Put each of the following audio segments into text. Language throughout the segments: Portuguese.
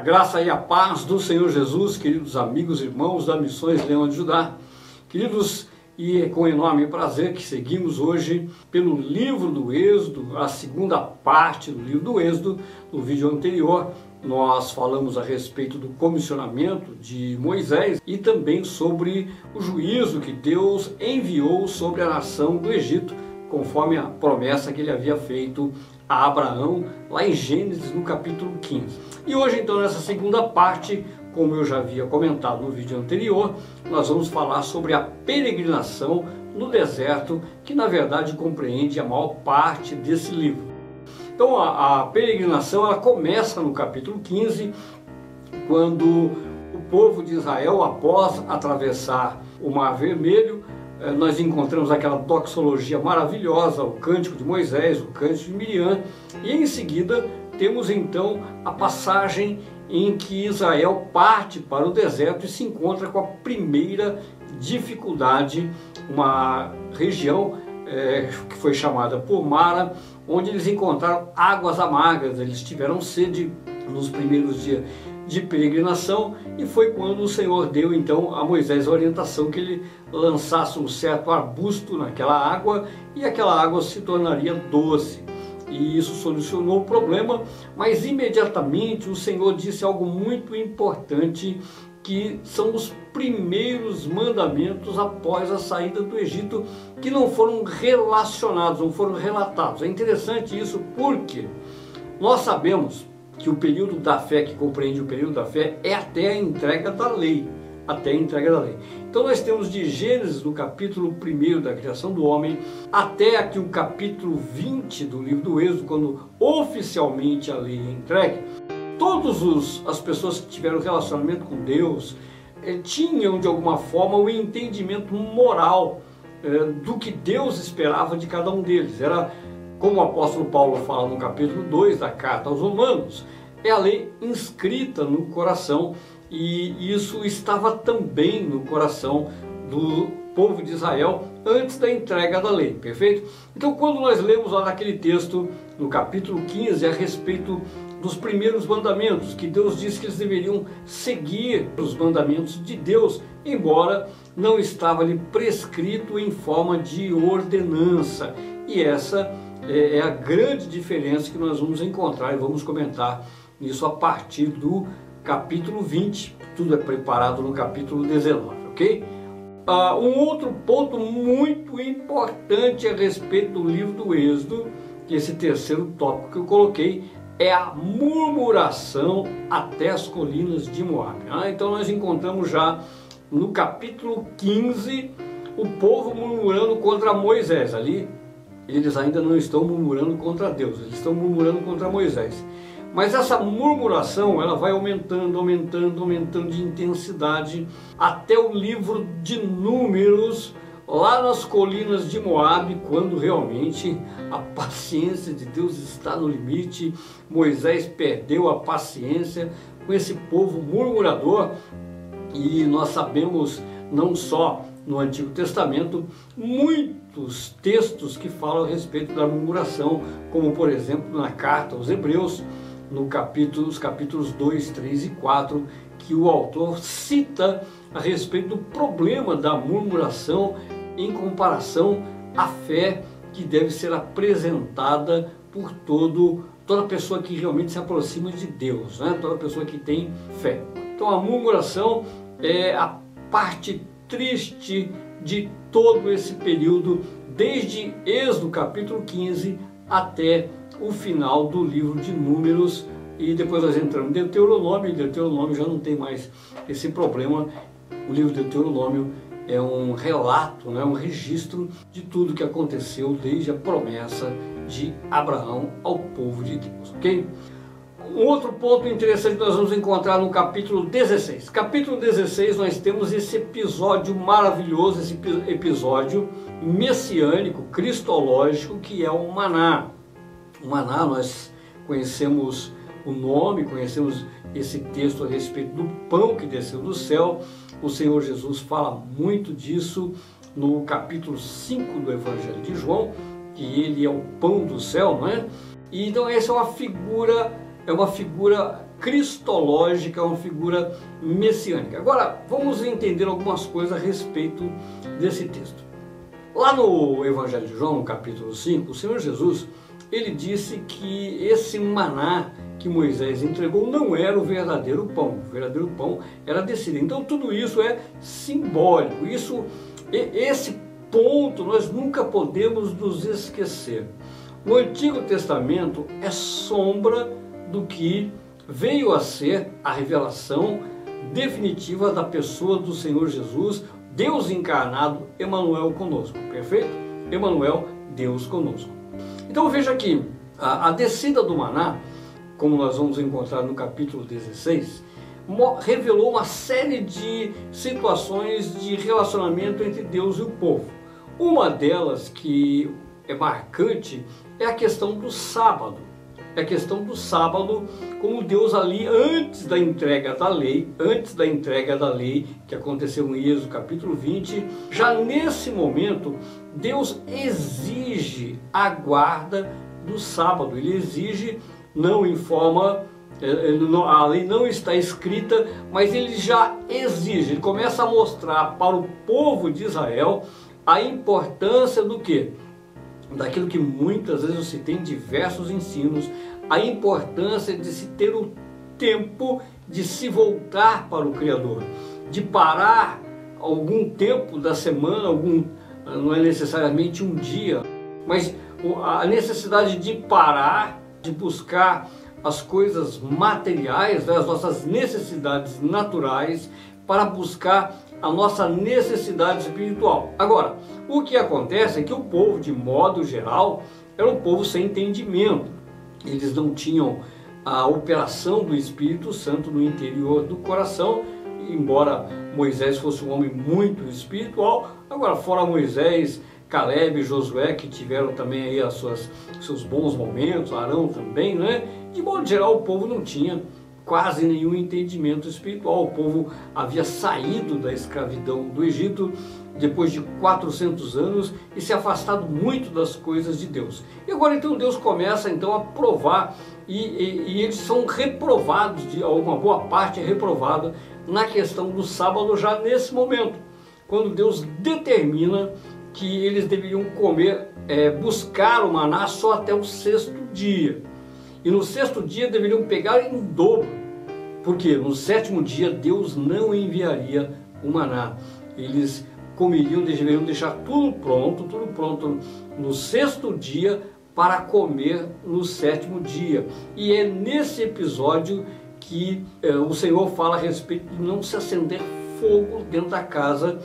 A graça e a paz do Senhor Jesus, queridos amigos e irmãos da Missões Leão de Judá. Queridos, e é com enorme prazer que seguimos hoje pelo livro do Êxodo, a segunda parte do livro do Êxodo. No vídeo anterior, nós falamos a respeito do comissionamento de Moisés e também sobre o juízo que Deus enviou sobre a nação do Egito, conforme a promessa que ele havia feito a Abraão, lá em Gênesis, no capítulo 15. E hoje, então, nessa segunda parte, como eu já havia comentado no vídeo anterior, nós vamos falar sobre a peregrinação no deserto, que na verdade compreende a maior parte desse livro. Então, a, a peregrinação ela começa no capítulo 15, quando o povo de Israel, após atravessar o Mar Vermelho, nós encontramos aquela doxologia maravilhosa, o cântico de Moisés, o cântico de Miriam, e em seguida temos então a passagem em que Israel parte para o deserto e se encontra com a primeira dificuldade, uma região é, que foi chamada por Mara, onde eles encontraram águas amargas, eles tiveram sede nos primeiros dias de peregrinação e foi quando o Senhor deu então a Moisés a orientação que ele lançasse um certo arbusto naquela água e aquela água se tornaria doce. E isso solucionou o problema, mas imediatamente o Senhor disse algo muito importante que são os primeiros mandamentos após a saída do Egito que não foram relacionados, não foram relatados. É interessante isso porque nós sabemos que o período da fé, que compreende o período da fé, é até a entrega da lei. Até a entrega da lei. Então nós temos de Gênesis, no capítulo 1 da criação do homem, até aqui o capítulo 20 do livro do Êxodo, quando oficialmente a lei é entregue. Todas as pessoas que tiveram relacionamento com Deus eh, tinham de alguma forma o um entendimento moral eh, do que Deus esperava de cada um deles. Era como o apóstolo Paulo fala no capítulo 2 da carta aos Romanos, é a lei inscrita no coração e isso estava também no coração do povo de Israel antes da entrega da lei, perfeito? Então, quando nós lemos lá naquele texto, no capítulo 15, a respeito dos primeiros mandamentos, que Deus disse que eles deveriam seguir os mandamentos de Deus, embora não estava ali prescrito em forma de ordenança. E essa é, é a grande diferença que nós vamos encontrar e vamos comentar isso a partir do capítulo 20. Tudo é preparado no capítulo 19, ok? Uh, um outro ponto muito importante a respeito do livro do Êxodo, que esse terceiro tópico que eu coloquei, é a murmuração até as colinas de Moab. Ah, então nós encontramos já no capítulo 15 o povo murmurando contra Moisés. Ali eles ainda não estão murmurando contra Deus, eles estão murmurando contra Moisés. Mas essa murmuração, ela vai aumentando, aumentando, aumentando de intensidade até o livro de Números, lá nas colinas de Moabe, quando realmente a paciência de Deus está no limite. Moisés perdeu a paciência com esse povo murmurador e nós sabemos não só no Antigo Testamento muitos textos que falam a respeito da murmuração, como por exemplo na carta aos Hebreus, no capítulo, os capítulos 2, 3 e 4, que o autor cita a respeito do problema da murmuração em comparação à fé que deve ser apresentada por todo toda pessoa que realmente se aproxima de Deus, né? toda pessoa que tem fé. Então a murmuração é a parte triste de todo esse período, desde Êxodo capítulo 15 até o final do livro de Números. E depois nós entramos em Deuteronômio, e Deuteronômio já não tem mais esse problema. O livro de Deuteronômio é um relato, né, um registro de tudo que aconteceu desde a promessa de Abraão ao povo de Deus, ok? Um outro ponto interessante nós vamos encontrar no capítulo 16. Capítulo 16 nós temos esse episódio maravilhoso, esse episódio messiânico, cristológico, que é o maná. O maná nós conhecemos o nome, conhecemos esse texto a respeito do pão que desceu do céu. O Senhor Jesus fala muito disso no capítulo 5 do Evangelho de João, que ele é o pão do céu, não é? Então essa é uma figura é uma figura cristológica, uma figura messiânica. Agora, vamos entender algumas coisas a respeito desse texto. Lá no Evangelho de João, capítulo 5, o Senhor Jesus, ele disse que esse maná que Moisés entregou não era o verdadeiro pão. O verdadeiro pão era descido. Então tudo isso é simbólico. Isso, esse ponto nós nunca podemos nos esquecer. O Antigo Testamento é sombra do que veio a ser a revelação definitiva da pessoa do Senhor Jesus, Deus encarnado, Emmanuel conosco. Perfeito? Emmanuel, Deus conosco. Então veja aqui, a, a descida do maná, como nós vamos encontrar no capítulo 16, revelou uma série de situações de relacionamento entre Deus e o povo. Uma delas que é marcante é a questão do sábado. É a questão do sábado, como Deus ali, antes da entrega da lei, antes da entrega da lei, que aconteceu em Êxodo capítulo 20, já nesse momento, Deus exige a guarda do sábado. Ele exige, não em forma é, é, a lei não está escrita, mas ele já exige, ele começa a mostrar para o povo de Israel a importância do que? Daquilo que muitas vezes se tem diversos ensinos, a importância de se ter o tempo de se voltar para o Criador, de parar algum tempo da semana, algum não é necessariamente um dia, mas a necessidade de parar, de buscar as coisas materiais, né, as nossas necessidades naturais, para buscar a nossa necessidade espiritual. Agora, o que acontece é que o povo, de modo geral, era um povo sem entendimento. Eles não tinham a operação do Espírito Santo no interior do coração, embora Moisés fosse um homem muito espiritual. Agora, fora Moisés, Caleb e Josué, que tiveram também aí as suas, seus bons momentos, Arão também, né? De modo geral, o povo não tinha quase nenhum entendimento espiritual. O povo havia saído da escravidão do Egito depois de 400 anos e se afastado muito das coisas de Deus. E agora então Deus começa então a provar e, e, e eles são reprovados, de uma boa parte é reprovada na questão do sábado já nesse momento, quando Deus determina que eles deveriam comer, é, buscar o maná só até o sexto dia. E no sexto dia deveriam pegar em dobro, porque no sétimo dia Deus não enviaria o maná. Eles comeriam, deveriam deixar tudo pronto, tudo pronto no sexto dia para comer no sétimo dia. E é nesse episódio que eh, o Senhor fala a respeito de não se acender fogo dentro da casa,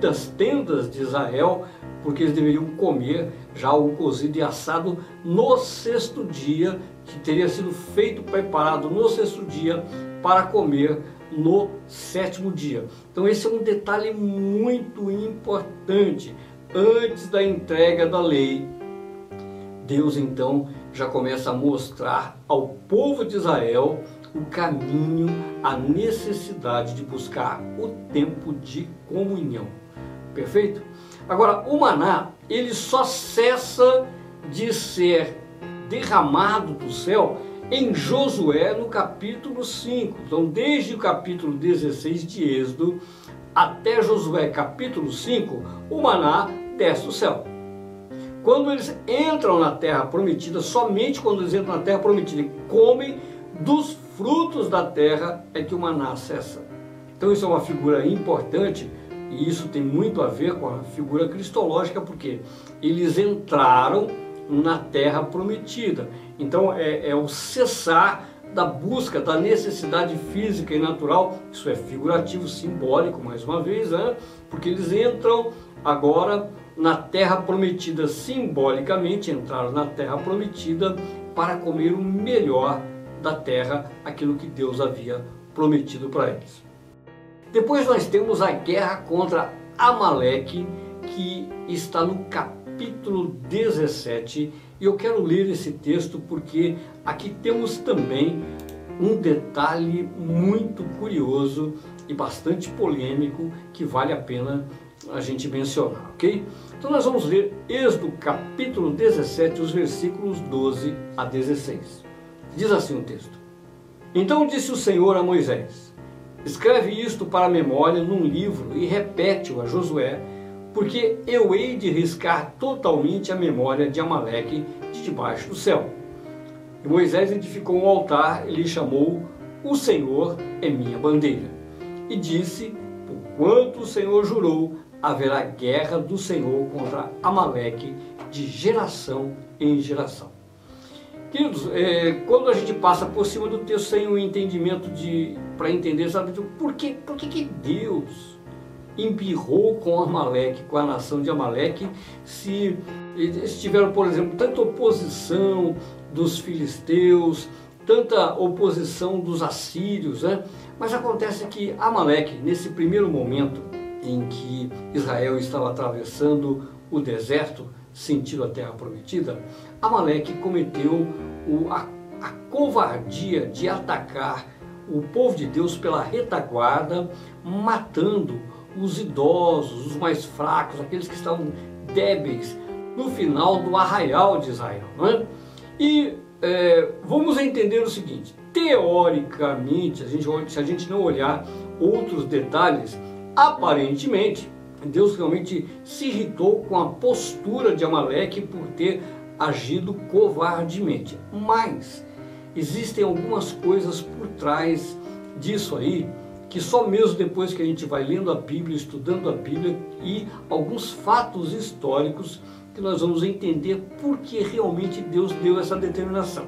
das tendas de Israel, porque eles deveriam comer já o cozido e assado no sexto dia, que teria sido feito, preparado no sexto dia para comer no sétimo dia. Então esse é um detalhe muito importante. Antes da entrega da lei, Deus então já começa a mostrar ao povo de Israel o caminho, a necessidade de buscar o tempo de comunhão. Perfeito? Agora, o maná, ele só cessa de ser derramado do céu em Josué no capítulo 5. Então, desde o capítulo 16 de Êxodo até Josué capítulo 5, o maná desce do céu. Quando eles entram na terra prometida, somente quando eles entram na terra prometida e comem dos frutos da terra é que o maná cessa. Então isso é uma figura importante e isso tem muito a ver com a figura cristológica, porque eles entraram na terra prometida. Então é, é o cessar da busca, da necessidade física e natural, isso é figurativo, simbólico, mais uma vez, né? porque eles entram agora na terra prometida, simbolicamente entraram na terra prometida para comer o melhor da terra, aquilo que Deus havia prometido para eles. Depois nós temos a guerra contra Amaleque, que está no capítulo 17, e eu quero ler esse texto porque aqui temos também um detalhe muito curioso e bastante polêmico que vale a pena a gente mencionar, ok? Então nós vamos ler Êxodo capítulo 17, os versículos 12 a 16. Diz assim o texto: Então disse o Senhor a Moisés: Escreve isto para a memória num livro e repete-o a Josué, porque eu hei de riscar totalmente a memória de Amaleque de debaixo do céu. E Moisés edificou um altar e lhe chamou: O Senhor é minha bandeira. E disse: Por quanto o Senhor jurou, haverá guerra do Senhor contra Amaleque de geração em geração. Queridos, é, quando a gente passa por cima do texto sem o entendimento de para entender exatamente por que, por que, que Deus embirrou com Amaleque, com a nação de Amaleque, se eles tiveram, por exemplo, tanta oposição dos filisteus, tanta oposição dos assírios, né? Mas acontece que Amaleque, nesse primeiro momento, em que Israel estava atravessando o deserto, sentido a terra prometida, Amaleque cometeu a, a covardia de atacar o povo de Deus pela retaguarda, matando os idosos, os mais fracos, aqueles que estavam débeis no final do arraial de Israel. É? E é, vamos entender o seguinte: teoricamente, a gente, se a gente não olhar outros detalhes, Aparentemente, Deus realmente se irritou com a postura de Amaleque por ter agido covardemente. Mas existem algumas coisas por trás disso aí que só mesmo depois que a gente vai lendo a Bíblia, estudando a Bíblia e alguns fatos históricos que nós vamos entender por que realmente Deus deu essa determinação.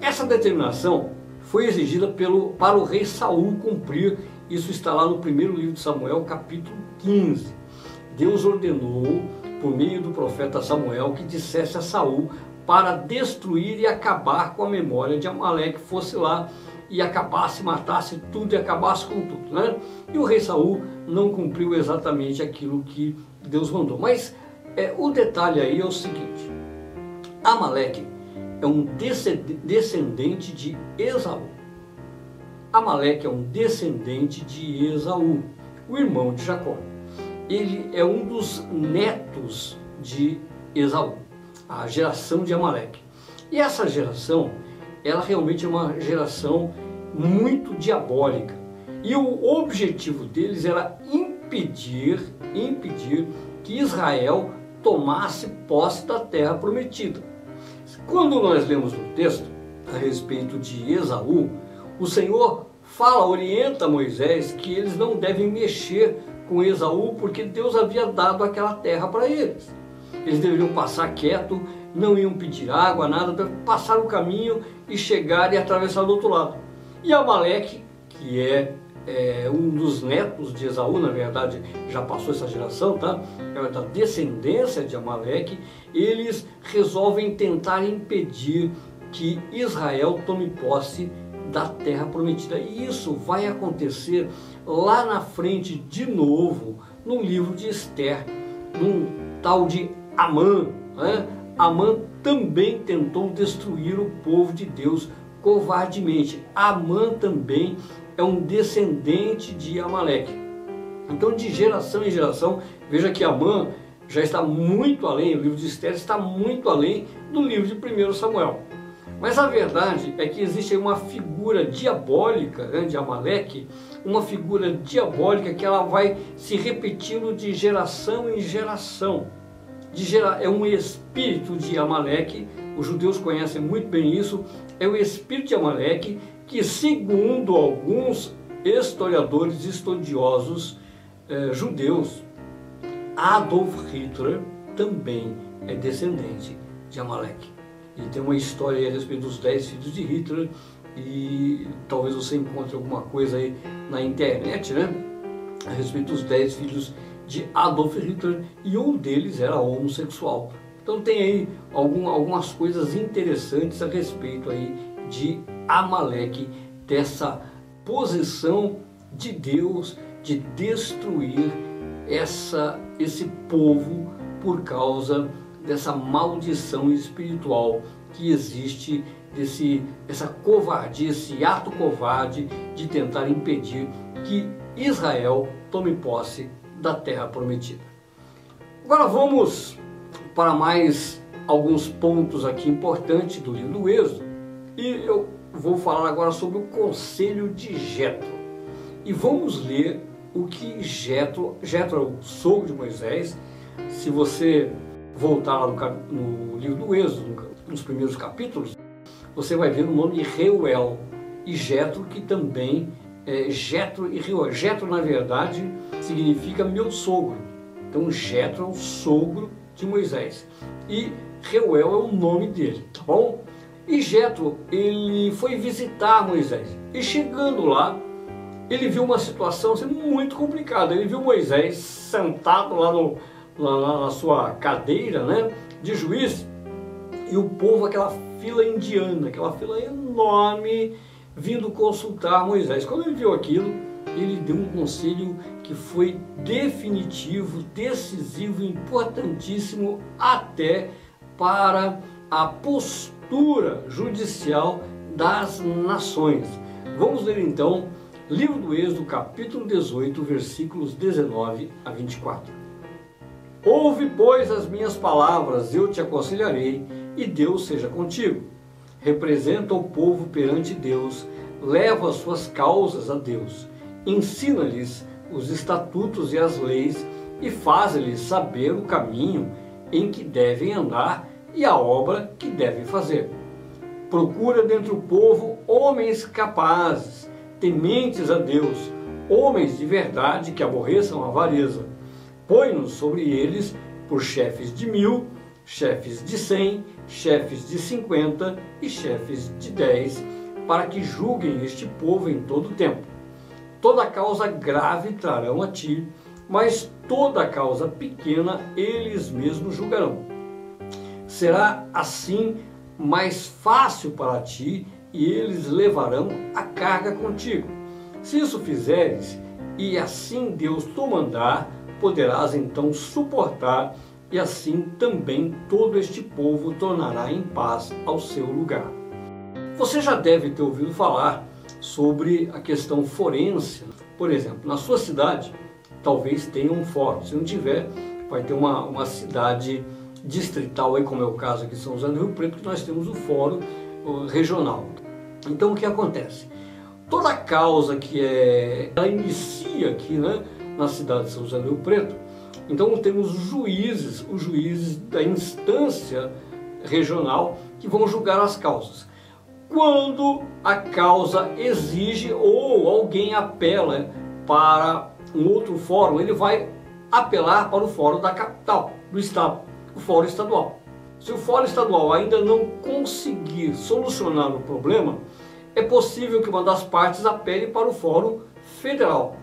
Essa determinação foi exigida pelo, para o rei Saul cumprir isso está lá no primeiro livro de Samuel, capítulo 15. Deus ordenou, por meio do profeta Samuel, que dissesse a Saul para destruir e acabar com a memória de Amaleque, fosse lá e acabasse, matasse tudo e acabasse com tudo. Né? E o rei Saul não cumpriu exatamente aquilo que Deus mandou. Mas é, o detalhe aí é o seguinte: Amaleque é um descendente de Esaú. Amaleque é um descendente de Esaú, o irmão de Jacó. Ele é um dos netos de Esaú, a geração de Amaleque. E essa geração, ela realmente é uma geração muito diabólica. E o objetivo deles era impedir, impedir que Israel tomasse posse da terra prometida. Quando nós lemos o texto a respeito de Esaú, o Senhor fala, orienta Moisés que eles não devem mexer com Esaú porque Deus havia dado aquela terra para eles. Eles deveriam passar quieto, não iam pedir água, nada, passar o caminho e chegar e atravessar do outro lado. E Amaleque, que é, é, um dos netos de Esaú, na verdade já passou essa geração, tá? É da descendência de Amaleque, eles resolvem tentar impedir que Israel tome posse da terra prometida. E isso vai acontecer lá na frente de novo, no livro de Esther, num tal de Amã. Né? Amã também tentou destruir o povo de Deus covardemente. Amã também é um descendente de Amaleque. Então, de geração em geração, veja que Amã já está muito além, o livro de Esther está muito além do livro de 1 Samuel. Mas a verdade é que existe uma figura diabólica né, de Amaleque, uma figura diabólica que ela vai se repetindo de geração em geração. De gera... É um espírito de Amaleque, os judeus conhecem muito bem isso, é o espírito de Amaleque que, segundo alguns historiadores estudiosos eh, judeus, Adolf Hitler também é descendente de Amaleque. E tem uma história a respeito dos 10 filhos de Hitler e talvez você encontre alguma coisa aí na internet, né? A respeito dos 10 filhos de Adolf Hitler e um deles era homossexual. Então tem aí algum, algumas coisas interessantes a respeito aí de Amaleque, dessa posição de Deus de destruir essa, esse povo por causa dessa maldição espiritual que existe, desse, essa covardia, esse ato covarde de tentar impedir que Israel tome posse da terra prometida. Agora vamos para mais alguns pontos aqui importantes do livro do Êxodo. E eu vou falar agora sobre o conselho de Jetro. E vamos ler o que Jetro, Jetro é o sogro de Moisés. Se você voltar lá no, no livro do Êxodo, nos primeiros capítulos, você vai ver o nome de Reuel e Jetro, que também é Jetro e Reuel. Jetro, na verdade, significa meu sogro. Então, Jetro é o sogro de Moisés. E Reuel é o nome dele, tá bom? E Jetro, ele foi visitar Moisés. E chegando lá, ele viu uma situação assim, muito complicada. Ele viu Moisés sentado lá, no, lá na sua cadeira né, de juiz e o povo, aquela fila indiana, aquela fila enorme, vindo consultar Moisés. Quando ele viu aquilo, ele deu um conselho que foi definitivo, decisivo, importantíssimo até para a postura judicial das nações. Vamos ler então Livro do Êxodo, capítulo 18, versículos 19 a 24. Ouve, pois, as minhas palavras, eu te aconselharei, e Deus seja contigo. Representa o povo perante Deus, leva as suas causas a Deus, ensina-lhes os estatutos e as leis, e faz-lhes saber o caminho em que devem andar e a obra que devem fazer. Procura dentre o povo homens capazes, tementes a Deus, homens de verdade que aborreçam a avareza. Põe-nos sobre eles por chefes de mil, chefes de cem, chefes de cinquenta e chefes de dez, para que julguem este povo em todo o tempo. Toda causa grave trarão a ti, mas toda causa pequena eles mesmos julgarão. Será assim mais fácil para ti e eles levarão a carga contigo. Se isso fizeres, e assim Deus te mandar, poderás então suportar, e assim também todo este povo tornará em paz ao seu lugar. Você já deve ter ouvido falar sobre a questão forense. Por exemplo, na sua cidade, talvez tenha um fórum. Se não tiver, vai ter uma, uma cidade distrital, aí, como é o caso aqui em São José do Rio Preto, que nós temos o fórum regional. Então o que acontece? Toda causa que é, ela inicia aqui né, na cidade de São José do Rio Preto, então temos juízes, os juízes da instância regional que vão julgar as causas. Quando a causa exige ou alguém apela para um outro fórum, ele vai apelar para o fórum da capital, do estado, o fórum estadual. Se o fórum estadual ainda não conseguir solucionar o problema, é possível que uma das partes apele para o fórum federal.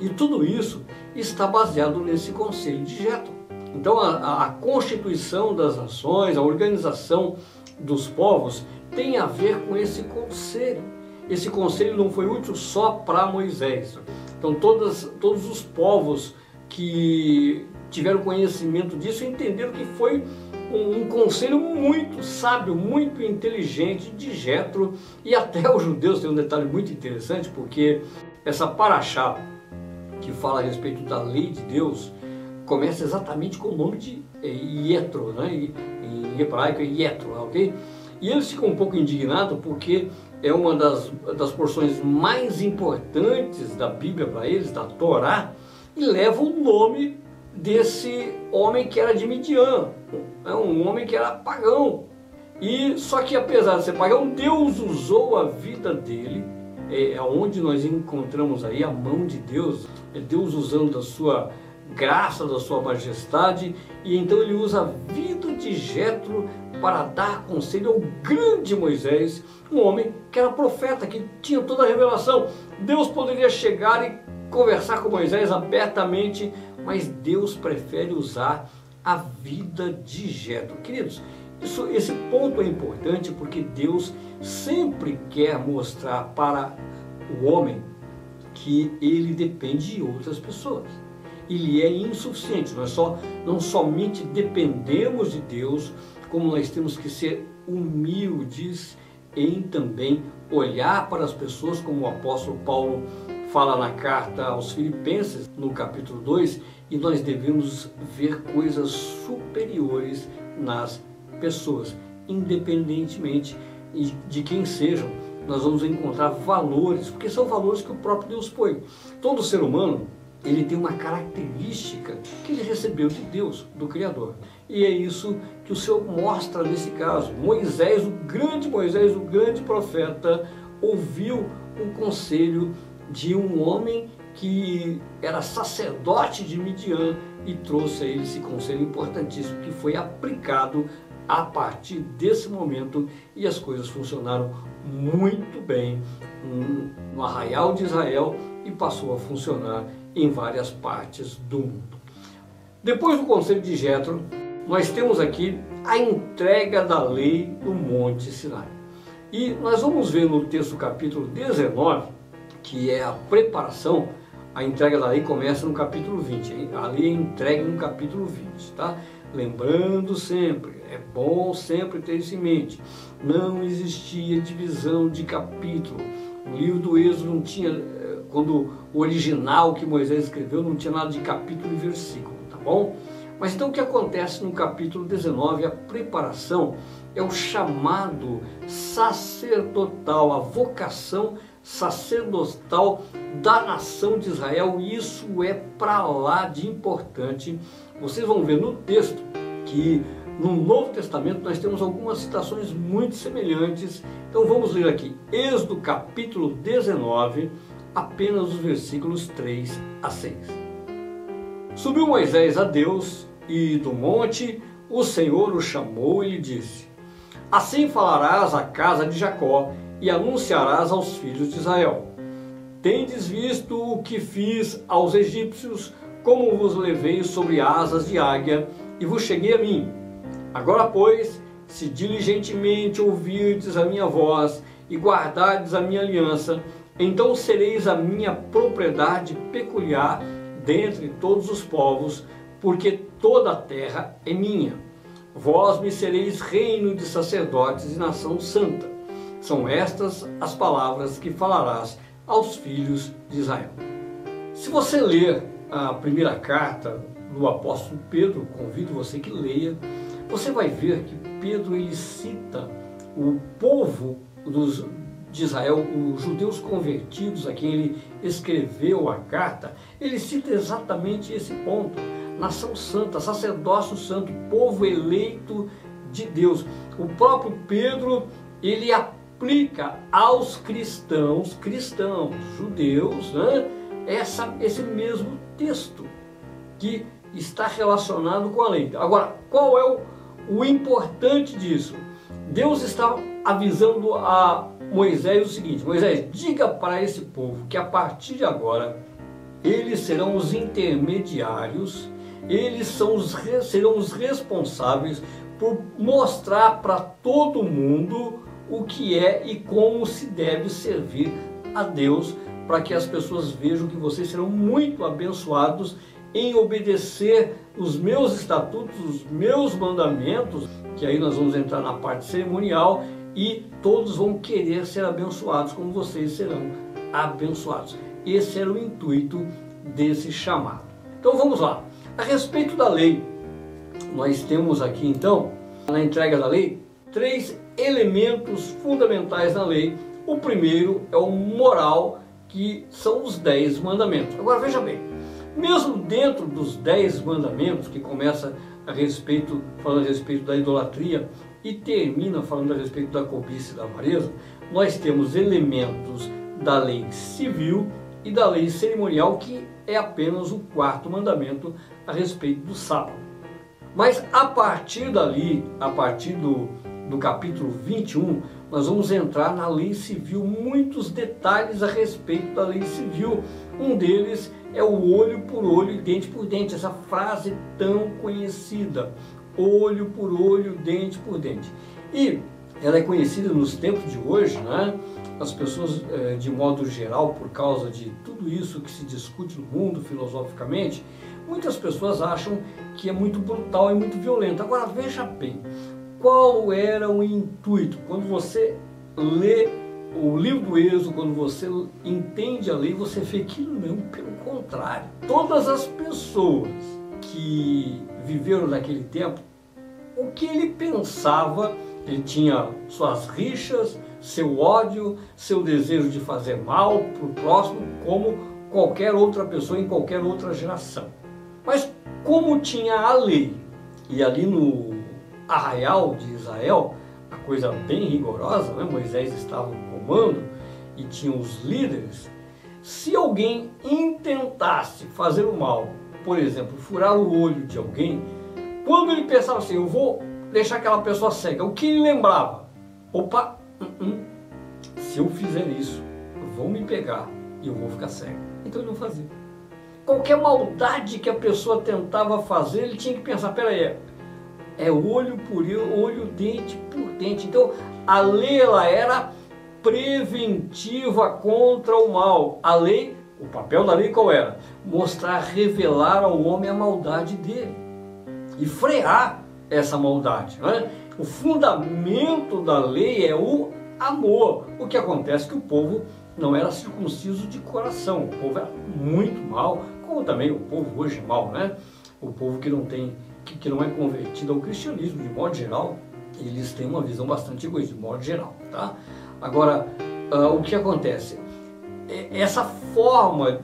E tudo isso está baseado nesse conselho de Getton. Então a, a constituição das nações, a organização dos povos tem a ver com esse conselho. Esse conselho não foi útil só para Moisés. Então todas, todos os povos que tiveram conhecimento disso entenderam que foi um, um conselho muito sábio, muito inteligente de Jetro e até os judeus tem um detalhe muito interessante porque essa paraxá que fala a respeito da lei de Deus começa exatamente com o nome de Ietro, né? em hebraico é Ietro, ok? E eles ficam um pouco indignados porque é uma das, das porções mais importantes da Bíblia para eles, da Torá, e leva o nome desse homem que era de Midian, é um homem que era pagão. E só que apesar de ser pagão, Deus usou a vida dele, é onde nós encontramos aí a mão de Deus, é Deus usando da sua graça, da sua majestade, e então ele usa a vida de Jetro para dar conselho ao grande Moisés, um homem que era profeta, que tinha toda a revelação. Deus poderia chegar e conversar com Moisés abertamente, mas Deus prefere usar a vida de Jetro. Queridos, isso, esse ponto é importante porque Deus sempre quer mostrar para o homem que ele depende de outras pessoas. Ele é insuficiente. Nós só, não somente dependemos de Deus, como nós temos que ser humildes em também olhar para as pessoas, como o apóstolo Paulo fala na carta aos Filipenses, no capítulo 2, e nós devemos ver coisas superiores nas pessoas, independentemente de quem sejam. Nós vamos encontrar valores, porque são valores que o próprio Deus põe. Todo ser humano ele tem uma característica que ele recebeu de Deus, do Criador. E é isso que o Senhor mostra nesse caso. Moisés, o grande Moisés, o grande profeta, ouviu o conselho de um homem que era sacerdote de Midian e trouxe a ele esse conselho importantíssimo que foi aplicado a partir desse momento e as coisas funcionaram muito bem no arraial de Israel e passou a funcionar em várias partes do mundo. Depois do conselho de Jetro, nós temos aqui a entrega da lei no Monte Sinai. E nós vamos ver no texto capítulo 19, que é a preparação, a entrega da lei começa no capítulo 20. A lei é entregue no capítulo 20, tá? Lembrando sempre, é bom sempre ter isso em mente, não existia divisão de capítulo. O livro do Êxodo não tinha, eh, quando o original que Moisés escreveu, não tinha nada de capítulo e versículo, tá bom? Mas então o que acontece no capítulo 19, a preparação é o chamado sacerdotal, a vocação sacerdotal da nação de Israel. E isso é para lá de importante. Vocês vão ver no texto que no Novo Testamento nós temos algumas citações muito semelhantes. Então vamos ler aqui, Êxodo capítulo 19, apenas os versículos 3 a 6. Subiu Moisés a Deus e do monte o Senhor o chamou e lhe disse: Assim falarás à casa de Jacó e anunciarás aos filhos de Israel: Tendes visto o que fiz aos egípcios, como vos levei sobre asas de águia e vos cheguei a mim. Agora, pois, se diligentemente ouvirdes a minha voz e guardardes a minha aliança, então sereis a minha propriedade peculiar dentre todos os povos, porque toda a terra é minha. Vós me sereis reino de sacerdotes e nação santa. São estas as palavras que falarás aos filhos de Israel. Se você ler a primeira carta do apóstolo Pedro, convido você que leia, você vai ver que Pedro ele cita o povo dos, de Israel, os judeus convertidos a quem ele escreveu a carta, ele cita exatamente esse ponto. Nação santa, sacerdócio santo, povo eleito de Deus. O próprio Pedro, ele aplica aos cristãos, cristãos, judeus, né, essa, esse mesmo texto que está relacionado com a lei. Agora, qual é o, o importante disso? Deus está avisando a Moisés o seguinte: Moisés, diga para esse povo que a partir de agora eles serão os intermediários, eles são os, serão os responsáveis por mostrar para todo mundo o que é e como se deve servir a Deus, para que as pessoas vejam que vocês serão muito abençoados em obedecer os meus estatutos, os meus mandamentos, que aí nós vamos entrar na parte cerimonial e todos vão querer ser abençoados como vocês serão abençoados. Esse era o intuito desse chamado. Então vamos lá. A respeito da lei, nós temos aqui então, na entrega da lei, três elementos fundamentais na lei. O primeiro é o moral, que são os dez mandamentos. Agora veja bem, mesmo dentro dos dez mandamentos, que começa a respeito, falando a respeito da idolatria e termina falando a respeito da cobiça e da avareza, nós temos elementos da lei civil e da lei cerimonial, que é apenas o quarto mandamento a respeito do sábado. Mas a partir dali, a partir do, do capítulo 21, nós vamos entrar na lei civil, muitos detalhes a respeito da lei civil. Um deles é o olho por olho e dente por dente, essa frase tão conhecida: olho por olho, dente por dente. E ela é conhecida nos tempos de hoje, né? As pessoas, eh, de modo geral, por causa de tudo isso que se discute no mundo filosoficamente, muitas pessoas acham que é muito brutal e muito violento. Agora veja bem, qual era o intuito? Quando você lê o livro do Êxodo, quando você entende a lei, você vê que não, pelo contrário. Todas as pessoas que viveram naquele tempo, o que ele pensava, ele tinha suas rixas, seu ódio, seu desejo de fazer mal para o próximo, como qualquer outra pessoa em qualquer outra geração. Mas como tinha a lei, e ali no arraial de Israel, a coisa bem rigorosa, né? Moisés estava no comando e tinha os líderes, se alguém intentasse fazer o mal, por exemplo, furar o olho de alguém, quando ele pensava assim, eu vou deixar aquela pessoa cega, o que ele lembrava? Opa, uh -uh, se eu fizer isso, vão me pegar e eu vou ficar cego. Então ele não fazia. Qualquer maldade que a pessoa tentava fazer, ele tinha que pensar, peraí, é olho por olho, dente por dente. Então a lei ela era preventiva contra o mal. A lei, o papel da lei qual era? Mostrar, revelar ao homem a maldade dele e frear essa maldade. Né? O fundamento da lei é o amor. O que acontece é que o povo não era circunciso de coração, o povo era muito mal, como também o povo hoje é mal, né? O povo que não tem, que, não é convertido ao cristianismo, de modo geral, eles têm uma visão bastante egoísta, de modo geral, tá? Agora, uh, o que acontece? Essa forma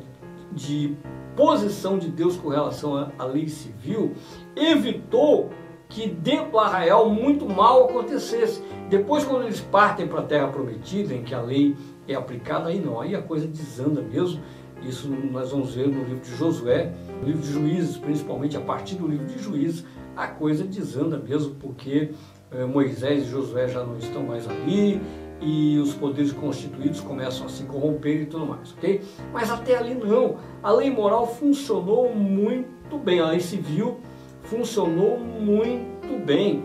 de posição de Deus com relação à lei civil evitou que dentro do arraial muito mal acontecesse. Depois, quando eles partem para a terra prometida, em que a lei é aplicada, aí não, aí a coisa desanda mesmo. Isso nós vamos ver no livro de Josué, no livro de Juízes, principalmente a partir do livro de Juízes, a coisa desanda mesmo, porque eh, Moisés e Josué já não estão mais ali e os poderes constituídos começam a se corromper e tudo mais, ok? Mas até ali não. A lei moral funcionou muito bem, a lei civil funcionou muito bem.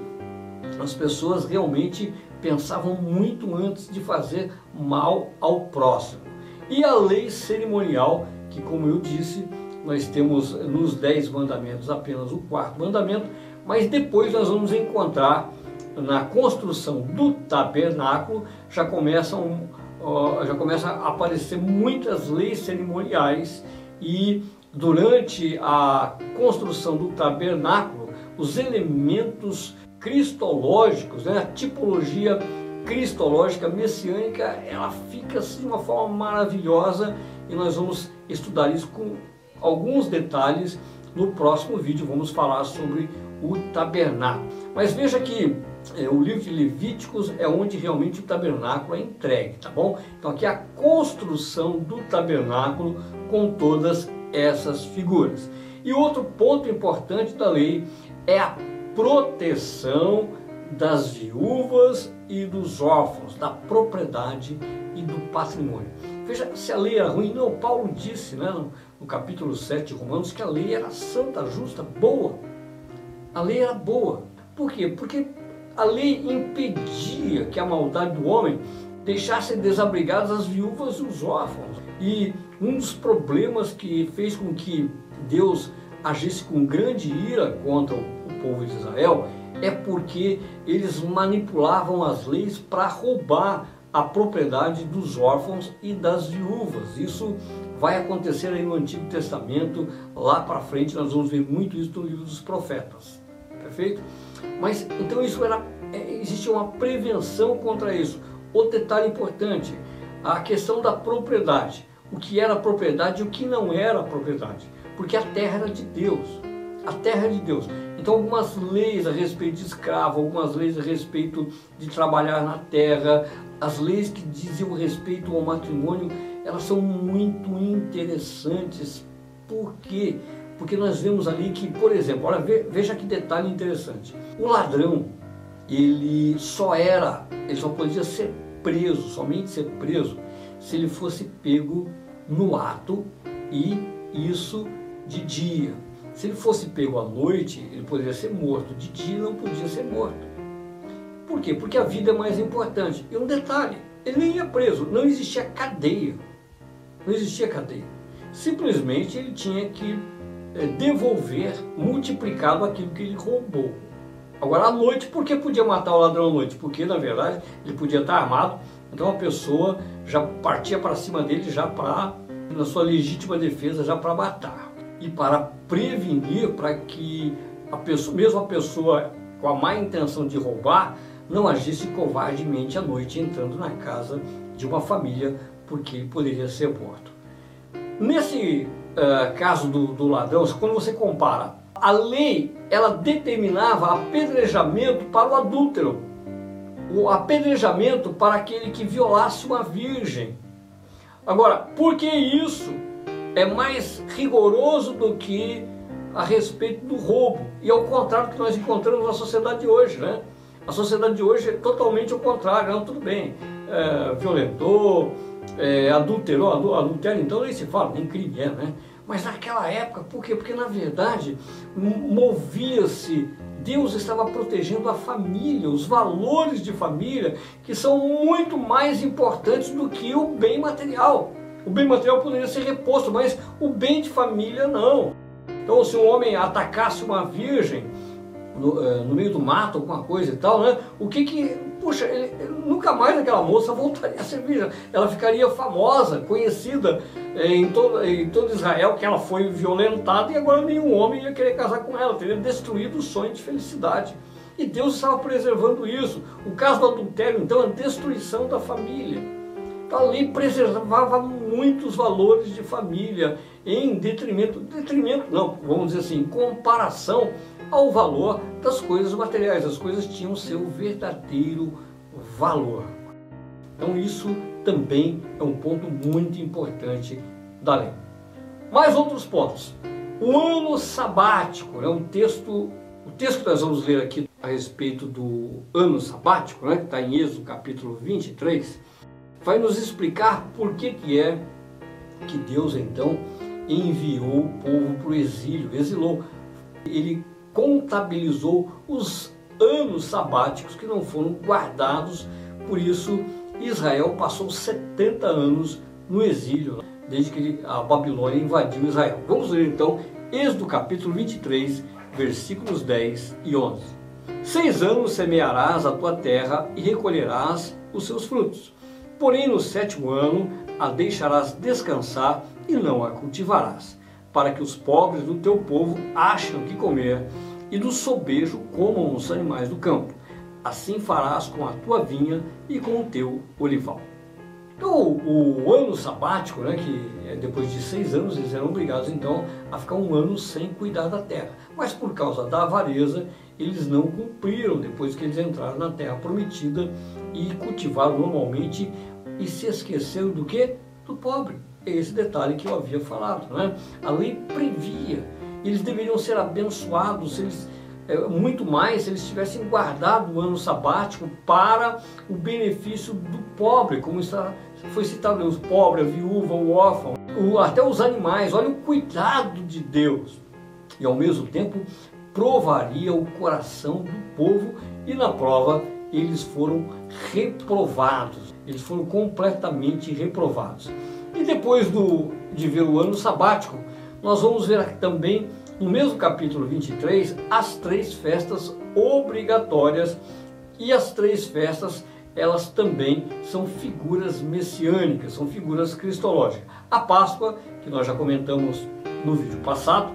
As pessoas realmente pensavam muito antes de fazer mal ao próximo. E a lei cerimonial, que como eu disse, nós temos nos dez mandamentos apenas o quarto mandamento, mas depois nós vamos encontrar na construção do tabernáculo já começam já começa a aparecer muitas leis cerimoniais e durante a construção do tabernáculo, os elementos cristológicos, né, a tipologia cristológica messiânica, ela fica assim de uma forma maravilhosa e nós vamos estudar isso com alguns detalhes no próximo vídeo. Vamos falar sobre o tabernáculo. Mas veja que é, o livro de Levíticos é onde realmente o tabernáculo é entregue, tá bom? Então aqui é a construção do tabernáculo com todas essas figuras. E outro ponto importante da lei é a proteção das viúvas e dos órfãos, da propriedade e do patrimônio. Veja se a lei era ruim. Não, Paulo disse né, no, no capítulo 7 de Romanos que a lei era santa, justa, boa. A lei era boa. Por quê? Porque a lei impedia que a maldade do homem deixasse desabrigadas as viúvas e os órfãos. E um dos problemas que fez com que Deus agisse com grande ira contra o povo de Israel é porque eles manipulavam as leis para roubar a propriedade dos órfãos e das viúvas. Isso vai acontecer aí no Antigo Testamento, lá para frente nós vamos ver muito isso no livro dos profetas. Perfeito? Mas então isso era é, existia uma prevenção contra isso. Outro detalhe importante, a questão da propriedade o que era propriedade e o que não era propriedade, porque a terra era de Deus. A terra é de Deus. Então, algumas leis a respeito de escravo, algumas leis a respeito de trabalhar na terra, as leis que diziam respeito ao matrimônio, elas são muito interessantes. Por quê? Porque nós vemos ali que, por exemplo, olha, veja que detalhe interessante. O ladrão, ele só era, ele só podia ser preso, somente ser preso, se ele fosse pego no ato e isso de dia. Se ele fosse pego à noite, ele poderia ser morto. De dia não podia ser morto. Por quê? Porque a vida é mais importante. E um detalhe, ele nem ia preso, não existia cadeia. Não existia cadeia. Simplesmente ele tinha que é, devolver multiplicado aquilo que ele roubou. Agora à noite, por que podia matar o ladrão à noite? Porque na verdade ele podia estar armado então a pessoa já partia para cima dele já para, na sua legítima defesa, já para matar. E para prevenir, para que a pessoa, mesmo a pessoa com a má intenção de roubar, não agisse covardemente à noite entrando na casa de uma família porque ele poderia ser morto. Nesse uh, caso do, do ladrão, quando você compara, a lei ela determinava apedrejamento para o adúltero, o apedrejamento para aquele que violasse uma virgem. Agora, por que isso é mais rigoroso do que a respeito do roubo? E ao contrário do que nós encontramos na sociedade de hoje, né? A sociedade de hoje é totalmente o contrário, não, tudo bem, é, violentou, é, adulterou, adultério então nem se fala, nem crime é, né? Mas naquela época, por quê? Porque na verdade movia-se, Deus estava protegendo a família, os valores de família, que são muito mais importantes do que o bem material. O bem material poderia ser reposto, mas o bem de família não. Então, se um homem atacasse uma virgem, no, uh, no, meio do mato, alguma coisa e tal, né? O que que, puxa, ele, nunca mais aquela moça voltaria a ser virgem. Ela ficaria famosa, conhecida eh, em, todo, em todo Israel, que ela foi violentada e agora nenhum homem ia querer casar com ela, teria destruído o sonho de felicidade. E Deus estava preservando isso. O caso do adultério, então, é a destruição da família. Então, a lei preservava muitos valores de família em detrimento, detrimento não, vamos dizer assim, em comparação ao valor das coisas materiais. As coisas tinham seu verdadeiro valor. Então isso também é um ponto muito importante da lei. Mais outros pontos. O ano sabático é um texto, o texto que nós vamos ler aqui a respeito do ano sabático, né, que está em Êxodo capítulo 23, vai nos explicar por que, que é que Deus então enviou o povo para o exílio, exilou. Ele contabilizou os anos sabáticos que não foram guardados, por isso Israel passou 70 anos no exílio, desde que a Babilônia invadiu Israel. Vamos ler então Êxodo capítulo 23, versículos 10 e 11. Seis anos semearás a tua terra e recolherás os seus frutos. Porém, no sétimo ano a deixarás descansar e não a cultivarás para que os pobres do teu povo achem o que comer, e do sobejo comam os animais do campo. Assim farás com a tua vinha e com o teu olival. Então, o, o ano sabático, né, que é depois de seis anos, eles eram obrigados então a ficar um ano sem cuidar da terra. Mas por causa da avareza, eles não cumpriram depois que eles entraram na terra prometida e cultivaram normalmente e se esqueceram do que? Do pobre esse detalhe que eu havia falado. Né? A lei previa, eles deveriam ser abençoados, eles, é, muito mais se eles tivessem guardado o ano sabático para o benefício do pobre, como está, foi citado, os pobres, a viúva, o órfão, o, até os animais. Olha o cuidado de Deus. E ao mesmo tempo provaria o coração do povo e na prova eles foram reprovados, eles foram completamente reprovados. E depois do, de ver o ano sabático, nós vamos ver também, no mesmo capítulo 23, as três festas obrigatórias. E as três festas, elas também são figuras messiânicas, são figuras cristológicas. A Páscoa, que nós já comentamos no vídeo passado,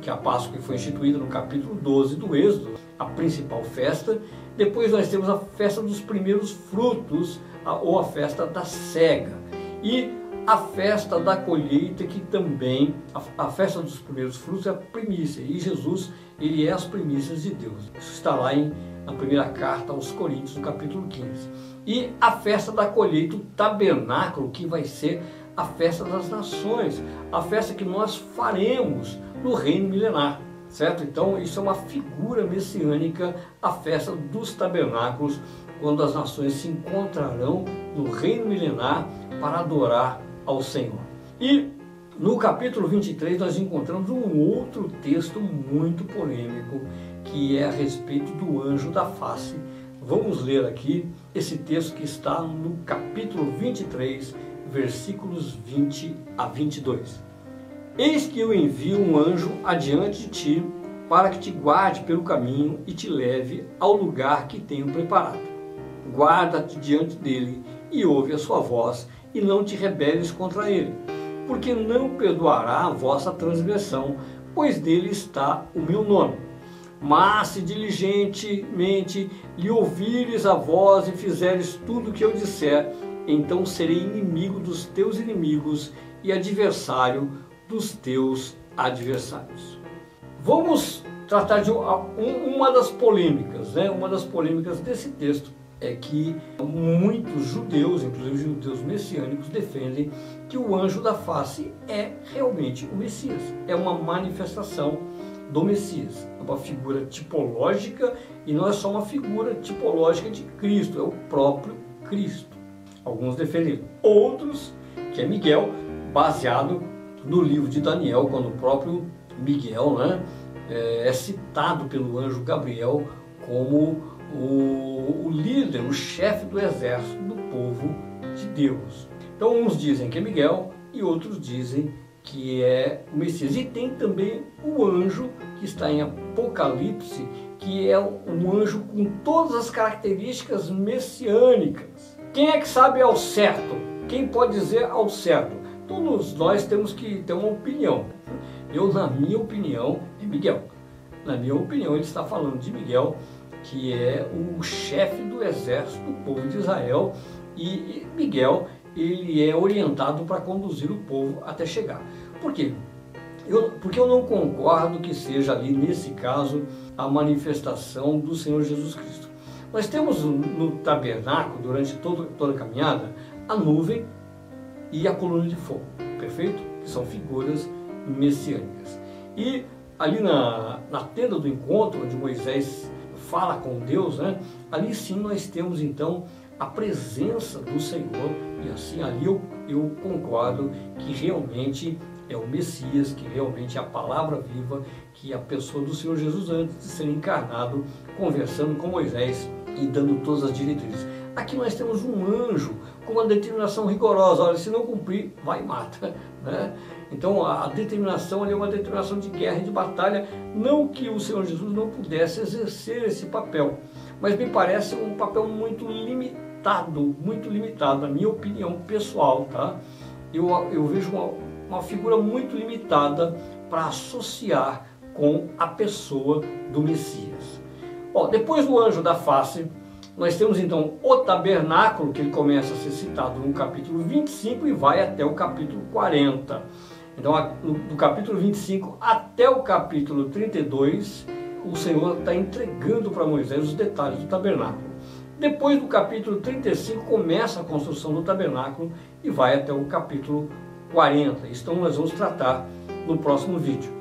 que é a Páscoa que foi instituída no capítulo 12 do Êxodo, a principal festa. Depois nós temos a festa dos primeiros frutos, ou a festa da cega. E a festa da colheita, que também, a, festa dos primeiros frutos é a primícia, e Jesus, ele é as primícias de Deus. Isso está lá em, na primeira carta aos Coríntios, no capítulo 15. E a festa da colheita, o tabernáculo, que vai ser a festa das nações, a festa que nós faremos no reino milenar, certo? Então, isso é uma figura messiânica, a festa dos tabernáculos, quando as nações se encontrarão no reino milenar para adorar ao Senhor. E no capítulo 23 nós encontramos um outro texto muito polêmico, que é a respeito do anjo da face. Vamos ler aqui esse texto que está no capítulo 23, versículos 20 a 22. Eis que eu envio um anjo adiante de ti, para que te guarde pelo caminho e te leve ao lugar que tenho preparado. Guarda-te diante dele e ouve a sua voz e não te rebeles contra ele, porque não perdoará a vossa transgressão, pois dele está o meu nome. Mas se diligentemente lhe ouvires a voz e fizeres tudo o que eu disser, então serei inimigo dos teus inimigos e adversário dos teus adversários. Vamos tratar de uma das polêmicas, né? Uma das polêmicas desse texto é que muitos judeus, inclusive judeus messiânicos, defendem que o anjo da face é realmente o Messias, é uma manifestação do Messias, é uma figura tipológica e não é só uma figura tipológica de Cristo, é o próprio Cristo. Alguns defendem, outros, que é Miguel, baseado no livro de Daniel, quando o próprio Miguel né, é, é citado pelo anjo Gabriel como o, o líder, o chefe do exército do povo de Deus. Então, uns dizem que é Miguel e outros dizem que é o Messias. E tem também o anjo que está em Apocalipse, que é um anjo com todas as características messiânicas. Quem é que sabe ao certo? Quem pode dizer ao certo? Todos nós temos que ter uma opinião. Eu, na minha opinião, é Miguel. Na minha opinião, ele está falando de Miguel que é o chefe do exército do povo de Israel, e Miguel ele é orientado para conduzir o povo até chegar. Por quê? Eu, porque eu não concordo que seja ali, nesse caso, a manifestação do Senhor Jesus Cristo. Nós temos no tabernáculo, durante toda, a caminhada, a nuvem e a coluna de fogo, perfeito? Que são figuras messiânicas. E ali na, na tenda do encontro, onde Moisés fala com Deus, né? ali sim nós temos então a presença do Senhor e assim ali eu, eu concordo que realmente é o Messias, que realmente é a palavra viva, que a pessoa do Senhor Jesus antes de ser encarnado, conversando com Moisés e dando todas as diretrizes. Aqui nós temos um anjo com uma determinação rigorosa, olha, se não cumprir, vai e mata. Né? Então a determinação ali é uma determinação de guerra e de batalha, não que o Senhor Jesus não pudesse exercer esse papel, mas me parece um papel muito limitado, muito limitado, na minha opinião pessoal, tá? Eu, eu vejo uma, uma figura muito limitada para associar com a pessoa do Messias. Bom, depois do anjo da face, nós temos então o tabernáculo, que ele começa a ser citado no capítulo 25 e vai até o capítulo 40. Então, do capítulo 25 até o capítulo 32, o Senhor está entregando para Moisés os detalhes do tabernáculo. Depois do capítulo 35 começa a construção do tabernáculo e vai até o capítulo 40. Então nós vamos tratar no próximo vídeo.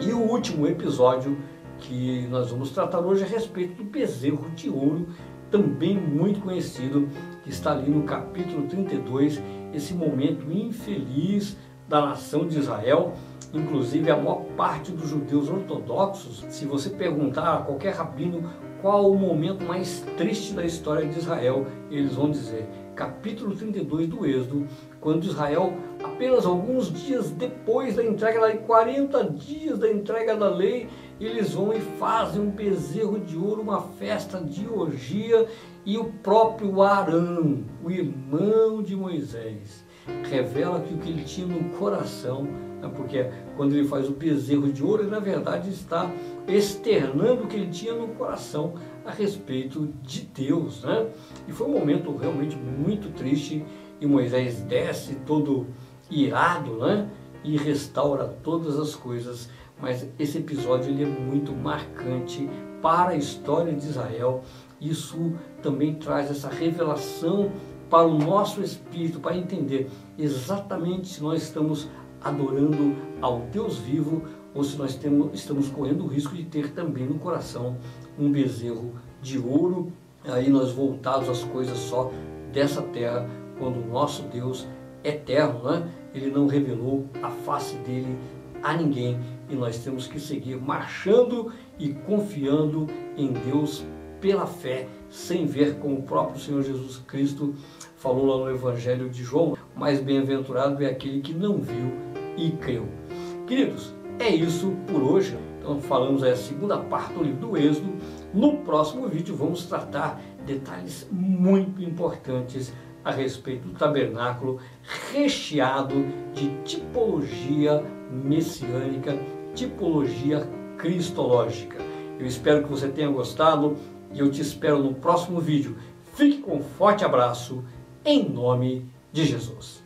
E o último episódio que nós vamos tratar hoje a respeito do bezerro de ouro, também muito conhecido, que está ali no capítulo 32, esse momento infeliz da nação de Israel, inclusive a maior parte dos judeus ortodoxos, se você perguntar a qualquer rabino qual o momento mais triste da história de Israel, eles vão dizer capítulo 32 do Êxodo, quando Israel, apenas alguns dias depois da entrega da lei, 40 dias da entrega da lei, eles vão e fazem um bezerro de ouro, uma festa de orgia, e o próprio Arão, o irmão de Moisés, revela que o que ele tinha no coração, né, porque quando ele faz o bezerro de ouro, ele na verdade está externando o que ele tinha no coração a respeito de Deus. Né? E foi um momento realmente muito triste, e Moisés desce todo irado né? e restaura todas as coisas. Mas esse episódio ele é muito marcante para a história de Israel. Isso também traz essa revelação para o nosso espírito, para entender exatamente se nós estamos adorando ao Deus vivo ou se nós temos, estamos correndo o risco de ter também no coração um bezerro de ouro, aí nós voltados às coisas só dessa terra, quando o nosso Deus eterno, né? ele não revelou a face dele a ninguém e nós temos que seguir marchando e confiando em Deus pela fé, sem ver como o próprio Senhor Jesus Cristo falou lá no Evangelho de João, mais bem-aventurado é aquele que não viu e creu. Queridos, é isso por hoje. Então falamos a segunda parte do livro do Êxodo. No próximo vídeo vamos tratar detalhes muito importantes a respeito do tabernáculo recheado de tipologia messiânica, tipologia cristológica. Eu espero que você tenha gostado e eu te espero no próximo vídeo. Fique com um forte abraço, em nome de Jesus.